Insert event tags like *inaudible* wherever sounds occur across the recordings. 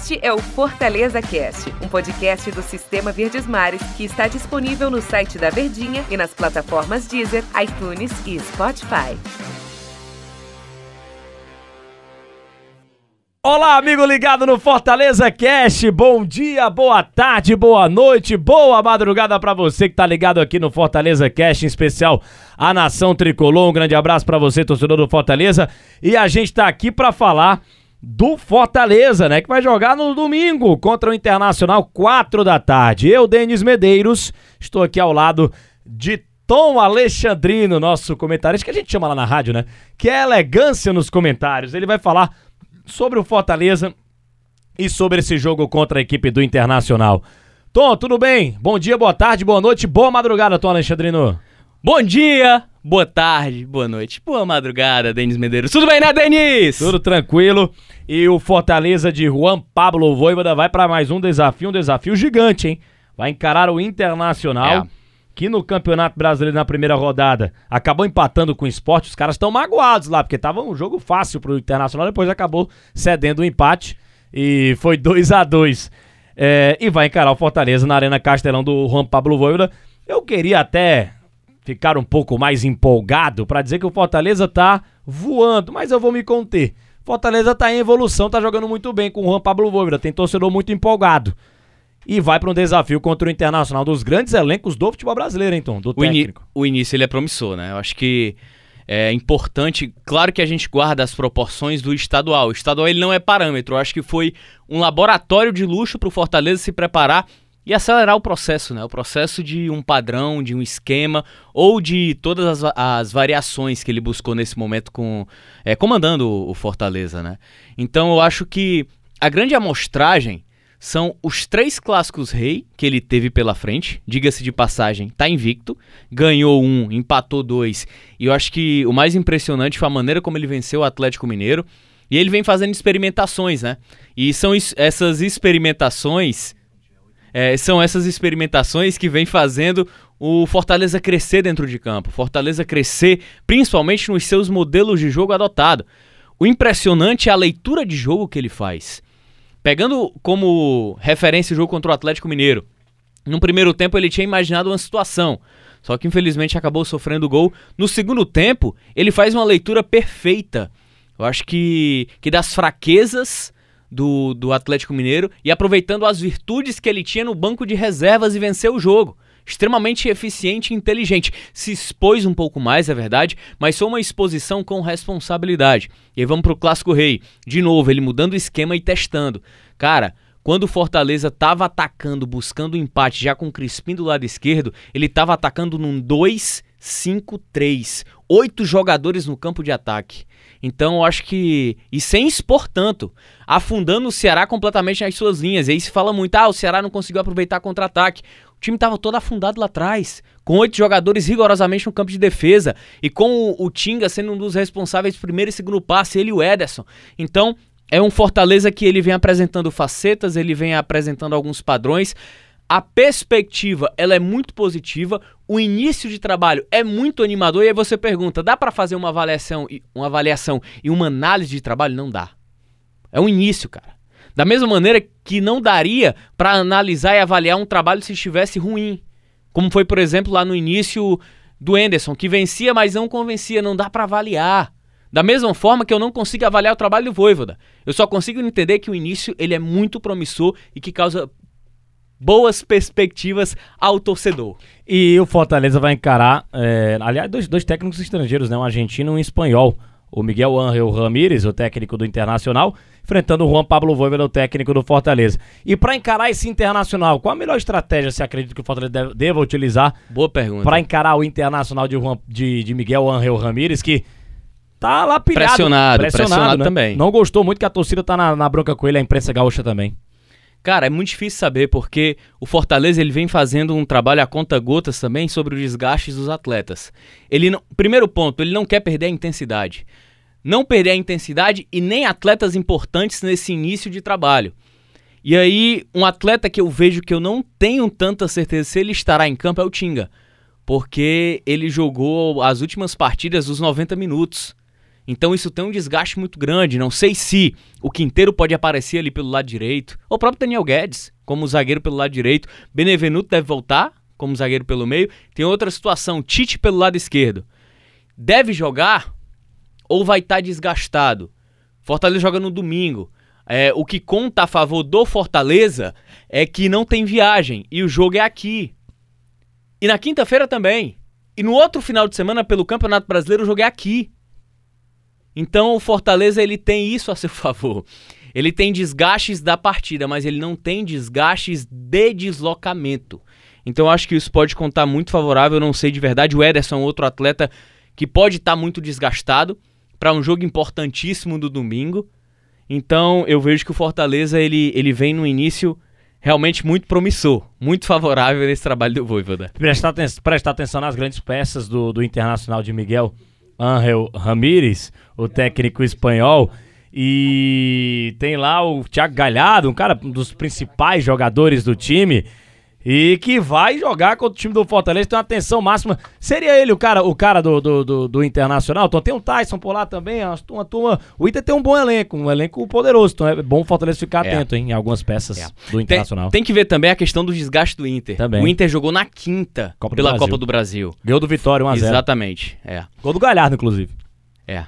Este é o Fortaleza Cast, um podcast do Sistema Verdes Mares que está disponível no site da Verdinha e nas plataformas Deezer, iTunes e Spotify. Olá, amigo ligado no Fortaleza Cast. Bom dia, boa tarde, boa noite, boa madrugada para você que tá ligado aqui no Fortaleza Cast, em especial a Nação Tricolor. Um grande abraço para você, torcedor do Fortaleza. E a gente tá aqui para falar do Fortaleza, né, que vai jogar no domingo contra o Internacional, 4 da tarde. Eu, Denis Medeiros, estou aqui ao lado de Tom Alexandrino, nosso comentarista, que a gente chama lá na rádio, né? Que é elegância nos comentários. Ele vai falar sobre o Fortaleza e sobre esse jogo contra a equipe do Internacional. Tom, tudo bem? Bom dia, boa tarde, boa noite, boa madrugada, Tom Alexandrino. Bom dia, boa tarde, boa noite, boa madrugada, Denis Medeiros. Tudo bem, né, Denis? Tudo tranquilo. E o Fortaleza de Juan Pablo Voivoda vai para mais um desafio, um desafio gigante, hein? Vai encarar o Internacional. É que no Campeonato Brasileiro na primeira rodada acabou empatando com o esporte, os caras estão magoados lá, porque tava um jogo fácil pro Internacional, depois acabou cedendo o um empate e foi 2 a 2 é, E vai encarar o Fortaleza na Arena Castelão do Juan Pablo Voivoda. Eu queria até ficar um pouco mais empolgado para dizer que o Fortaleza tá voando, mas eu vou me conter. Fortaleza tá em evolução, tá jogando muito bem com o Juan Pablo Voivoda, tem torcedor muito empolgado e vai para um desafio contra o Internacional dos grandes elencos do futebol brasileiro, então, do o técnico. o início ele é promissor, né? Eu acho que é importante, claro que a gente guarda as proporções do estadual. O estadual ele não é parâmetro. Eu acho que foi um laboratório de luxo para o Fortaleza se preparar e acelerar o processo, né? O processo de um padrão, de um esquema ou de todas as, as variações que ele buscou nesse momento com é, comandando o, o Fortaleza, né? Então eu acho que a grande amostragem são os três clássicos rei que ele teve pela frente. Diga-se de passagem, tá invicto. Ganhou um, empatou dois. E eu acho que o mais impressionante foi a maneira como ele venceu o Atlético Mineiro. E ele vem fazendo experimentações, né? E são essas experimentações. É, são essas experimentações que vem fazendo o Fortaleza crescer dentro de campo. Fortaleza crescer, principalmente nos seus modelos de jogo adotado. O impressionante é a leitura de jogo que ele faz. Pegando como referência o jogo contra o Atlético Mineiro, no primeiro tempo ele tinha imaginado uma situação, só que infelizmente acabou sofrendo gol. No segundo tempo, ele faz uma leitura perfeita. Eu acho que, que das fraquezas do, do Atlético Mineiro e aproveitando as virtudes que ele tinha no banco de reservas e venceu o jogo extremamente eficiente e inteligente. Se expôs um pouco mais, é verdade, mas foi uma exposição com responsabilidade. E aí vamos pro Clássico Rei. De novo, ele mudando o esquema e testando. Cara, quando o Fortaleza estava atacando, buscando o empate já com o Crispim do lado esquerdo, ele estava atacando num 2-5-3. Oito jogadores no campo de ataque. Então eu acho que. E sem expor tanto. Afundando o Ceará completamente nas suas linhas. E aí se fala muito, ah, o Ceará não conseguiu aproveitar contra-ataque. O time estava todo afundado lá atrás, com oito jogadores rigorosamente no campo de defesa e com o, o Tinga sendo um dos responsáveis primeiro e segundo passe, ele e o Ederson. Então, é um Fortaleza que ele vem apresentando facetas, ele vem apresentando alguns padrões. A perspectiva, ela é muito positiva, o início de trabalho é muito animador e aí você pergunta, dá para fazer uma avaliação, uma avaliação e uma análise de trabalho? Não dá. É um início, cara. Da mesma maneira que não daria para analisar e avaliar um trabalho se estivesse ruim. Como foi, por exemplo, lá no início do Enderson, que vencia, mas não convencia. Não dá para avaliar. Da mesma forma que eu não consigo avaliar o trabalho do Voivoda. Eu só consigo entender que o início ele é muito promissor e que causa boas perspectivas ao torcedor. E o Fortaleza vai encarar, é, aliás, dois, dois técnicos estrangeiros, né? um argentino e um espanhol o Miguel Ángel Ramírez, o técnico do Internacional, enfrentando o Juan Pablo Voivoda, o técnico do Fortaleza. E para encarar esse Internacional, qual a melhor estratégia você acredita que o Fortaleza deve, deva utilizar? Boa pergunta. Para encarar o Internacional de, Juan, de, de Miguel Ángel Ramírez, que tá lá pilhado. Pressionado, pressionado, pressionado né? também. Não gostou muito que a torcida tá na, na bronca com ele, a imprensa gaúcha também. Cara, é muito difícil saber porque o Fortaleza ele vem fazendo um trabalho a conta gotas também sobre os desgastes dos atletas. Ele não, primeiro ponto, ele não quer perder a intensidade. Não perder a intensidade e nem atletas importantes nesse início de trabalho. E aí, um atleta que eu vejo que eu não tenho tanta certeza se ele estará em campo é o Tinga, porque ele jogou as últimas partidas dos 90 minutos. Então isso tem um desgaste muito grande. Não sei se o Quinteiro pode aparecer ali pelo lado direito, ou o próprio Daniel Guedes, como zagueiro pelo lado direito. Benevenuto deve voltar como zagueiro pelo meio. Tem outra situação, Tite pelo lado esquerdo. Deve jogar ou vai estar tá desgastado? Fortaleza joga no domingo. É, o que conta a favor do Fortaleza é que não tem viagem e o jogo é aqui. E na quinta-feira também. E no outro final de semana, pelo Campeonato Brasileiro, o jogo é aqui. Então o Fortaleza ele tem isso a seu *laughs* favor. Ele tem desgastes da partida, mas ele não tem desgastes de deslocamento. Então acho que isso pode contar muito favorável. Eu não sei de verdade. O Ederson é outro atleta que pode estar muito desgastado para um jogo importantíssimo do domingo. Então eu vejo que o Fortaleza ele, ele vem no início realmente muito promissor, muito favorável nesse trabalho do Voivoda. Prestar, prestar atenção nas grandes peças do, do Internacional de Miguel Ángel Ramírez, o técnico espanhol. E tem lá o Thiago Galhardo, um cara um dos principais jogadores do time. E que vai jogar contra o time do Fortaleza, tem uma atenção máxima. Seria ele o cara, o cara do, do, do, do Internacional? Então tem o Tyson por lá também, uma turma. O Inter tem um bom elenco, um elenco poderoso. Então é bom o Fortaleza ficar é. atento hein, em algumas peças é. do Internacional. Tem, tem, que ver também a questão do desgaste do Inter. Também. O Inter jogou na quinta Copa pela Copa do Brasil. Ganhou do Vitória 1x0. Exatamente. É. Gol do Galhardo, inclusive. É.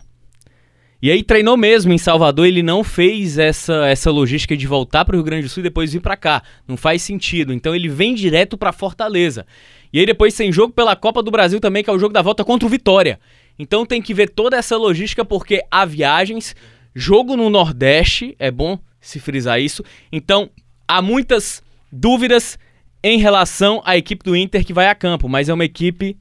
E aí treinou mesmo em Salvador, ele não fez essa, essa logística de voltar para o Rio Grande do Sul e depois vir para cá. Não faz sentido. Então ele vem direto para Fortaleza. E aí depois tem jogo pela Copa do Brasil também, que é o jogo da volta contra o Vitória. Então tem que ver toda essa logística porque há viagens, jogo no Nordeste, é bom se frisar isso. Então há muitas dúvidas em relação à equipe do Inter que vai a campo, mas é uma equipe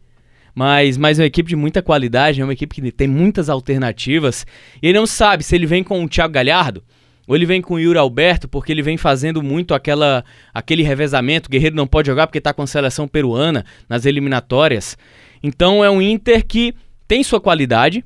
mas, mas é uma equipe de muita qualidade, é uma equipe que tem muitas alternativas. E ele não sabe se ele vem com o Thiago Galhardo ou ele vem com o Yuri Alberto, porque ele vem fazendo muito aquela, aquele revezamento. O Guerreiro não pode jogar porque está com a seleção peruana nas eliminatórias. Então é um Inter que tem sua qualidade,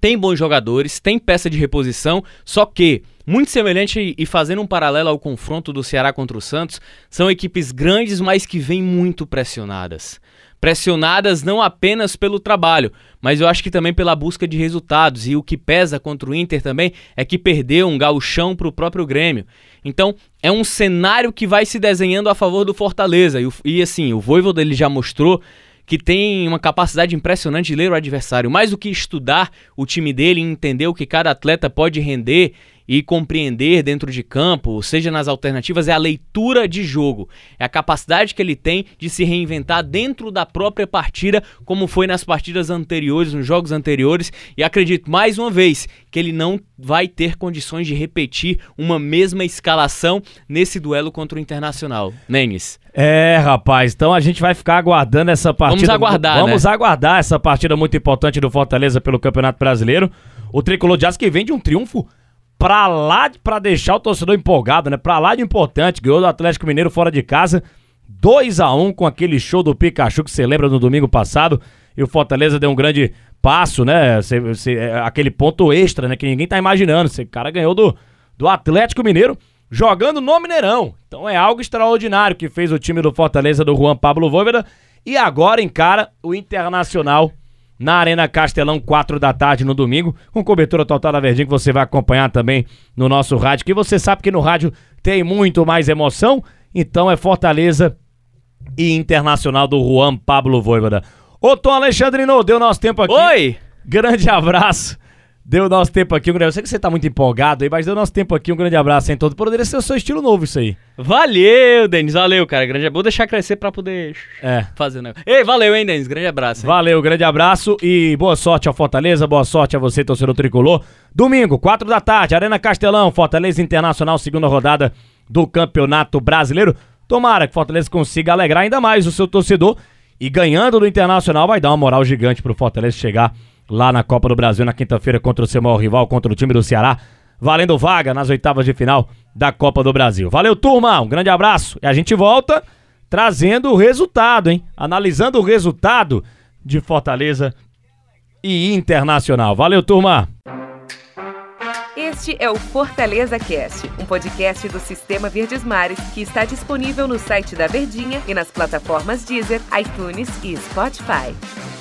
tem bons jogadores, tem peça de reposição, só que, muito semelhante e fazendo um paralelo ao confronto do Ceará contra o Santos, são equipes grandes, mas que vêm muito pressionadas pressionadas não apenas pelo trabalho, mas eu acho que também pela busca de resultados. E o que pesa contra o Inter também é que perdeu um gauchão para o próprio Grêmio. Então é um cenário que vai se desenhando a favor do Fortaleza. E, e assim, o Voivoda ele já mostrou que tem uma capacidade impressionante de ler o adversário. Mais do que estudar o time dele e entender o que cada atleta pode render e compreender dentro de campo, seja nas alternativas, é a leitura de jogo. É a capacidade que ele tem de se reinventar dentro da própria partida, como foi nas partidas anteriores, nos jogos anteriores. E acredito mais uma vez que ele não vai ter condições de repetir uma mesma escalação nesse duelo contra o Internacional. Nenes. É, rapaz, então a gente vai ficar aguardando essa partida. Vamos aguardar, Vamos né? aguardar essa partida muito importante do Fortaleza pelo Campeonato Brasileiro. O Tricolor de Aço que vem de um triunfo pra lá, pra deixar o torcedor empolgado, né? Pra lá de importante, ganhou do Atlético Mineiro fora de casa, 2 a 1 com aquele show do Pikachu que você lembra no domingo passado. E o Fortaleza deu um grande passo, né? É, aquele ponto extra, né? Que ninguém tá imaginando. Esse cara ganhou do, do Atlético Mineiro jogando no Mineirão. Então é algo extraordinário que fez o time do Fortaleza do Juan Pablo Voivoda. E agora encara o Internacional na Arena Castelão, 4 da tarde no domingo, com cobertura total da Verdinha, que você vai acompanhar também no nosso rádio, que você sabe que no rádio tem muito mais emoção, então é Fortaleza e Internacional do Juan Pablo Voivoda. Ô Tom Alexandrino, deu nosso tempo aqui. Oi! Grande abraço. Deu nosso tempo aqui, um grande... Eu sei que você tá muito empolgado aí, mas deu nosso tempo aqui, um grande abraço em todo. Poderia ser o seu estilo novo isso aí. Valeu, Denis, valeu, cara. Grande abraço. Vou deixar crescer pra poder é. fazer o negócio. Ei, valeu, hein, Denis. Grande abraço. Hein? Valeu, grande abraço e boa sorte ao Fortaleza, boa sorte a você, torcedor tricolor. Domingo, 4 da tarde, Arena Castelão, Fortaleza Internacional, segunda rodada do Campeonato Brasileiro. Tomara que Fortaleza consiga alegrar ainda mais o seu torcedor e ganhando do Internacional vai dar uma moral gigante pro Fortaleza chegar lá na Copa do Brasil na quinta-feira contra o seu maior rival, contra o time do Ceará, valendo vaga nas oitavas de final da Copa do Brasil. Valeu, turma, um grande abraço e a gente volta trazendo o resultado, hein? Analisando o resultado de Fortaleza e Internacional. Valeu, turma! Este é o Fortaleza Cast, um podcast do Sistema Verdes Mares que está disponível no site da Verdinha e nas plataformas Deezer, iTunes e Spotify.